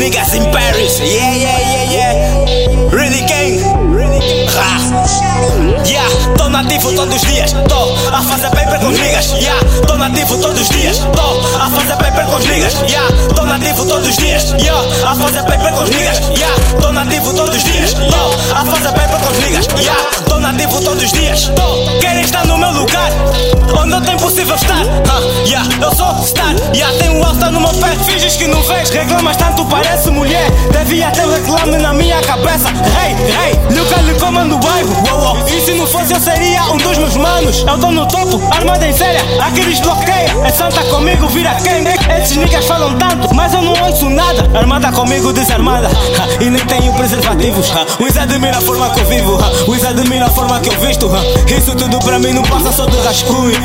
Niggas in Paris, yeah, yeah, yeah, yeah. Really gang, ha. Yeah, tô nativo todos os dias, tô a fazer paper com os niggas, yeah. Tô nativo todos os dias, tô a fazer paper com os niggas, yeah. Tô nativo todos os dias, yeah. A fazer paper com os niggas, yeah. Tô nativo todos os dias, tô a fazer paper com os niggas, yeah. Tô nativo todos os dias, tô. Querem estar no meu lugar? Eu sou star. Yeah, tenho um alta no meu pé. Finges que não vês. Reclamas tanto, parece mulher. Devia ter reclame na minha cabeça. Hey, um dos meus manos. Eu tô no topo, armada em séria. Aqui desbloqueia. É santa comigo, vira quem? Esses niggas falam tanto, mas eu não ouço nada. Armada comigo, desarmada. Ha, e nem tenho preservativos. Ha. Uns admira a forma que eu vivo. Ha. Uns admira a forma que eu visto. Isso tudo pra mim não passa só de rascunho.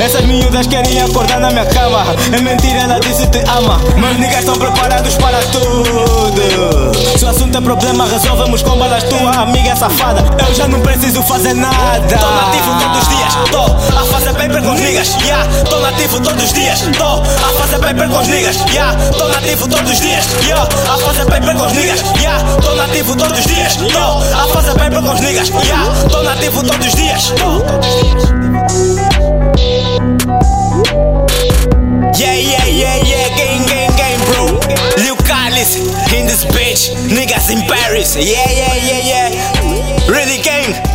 Essas miúdas querem acordar na minha cama. É mentira, ela disse te ama. Mas niggas estão preparados para tudo. É problema, resolvemos com balas. Tua amiga é safada. Eu já não preciso fazer nada. Tô nativo todos os dias. Tô a fazer paper com os niggas. Yeah, tô nativo todos os dias. Tô a fazer paper com os niggas. Yeah, tô nativo todos os dias. Yeah, a fazer paper com os niggas. Yeah, tô nativo todos os dias. Tô a fazer paper com os niggas. Yeah, tô nativo todos os dias. Tô todos os dias. In this bitch, niggas in Paris. Yeah, yeah, yeah, yeah. Really. Ha.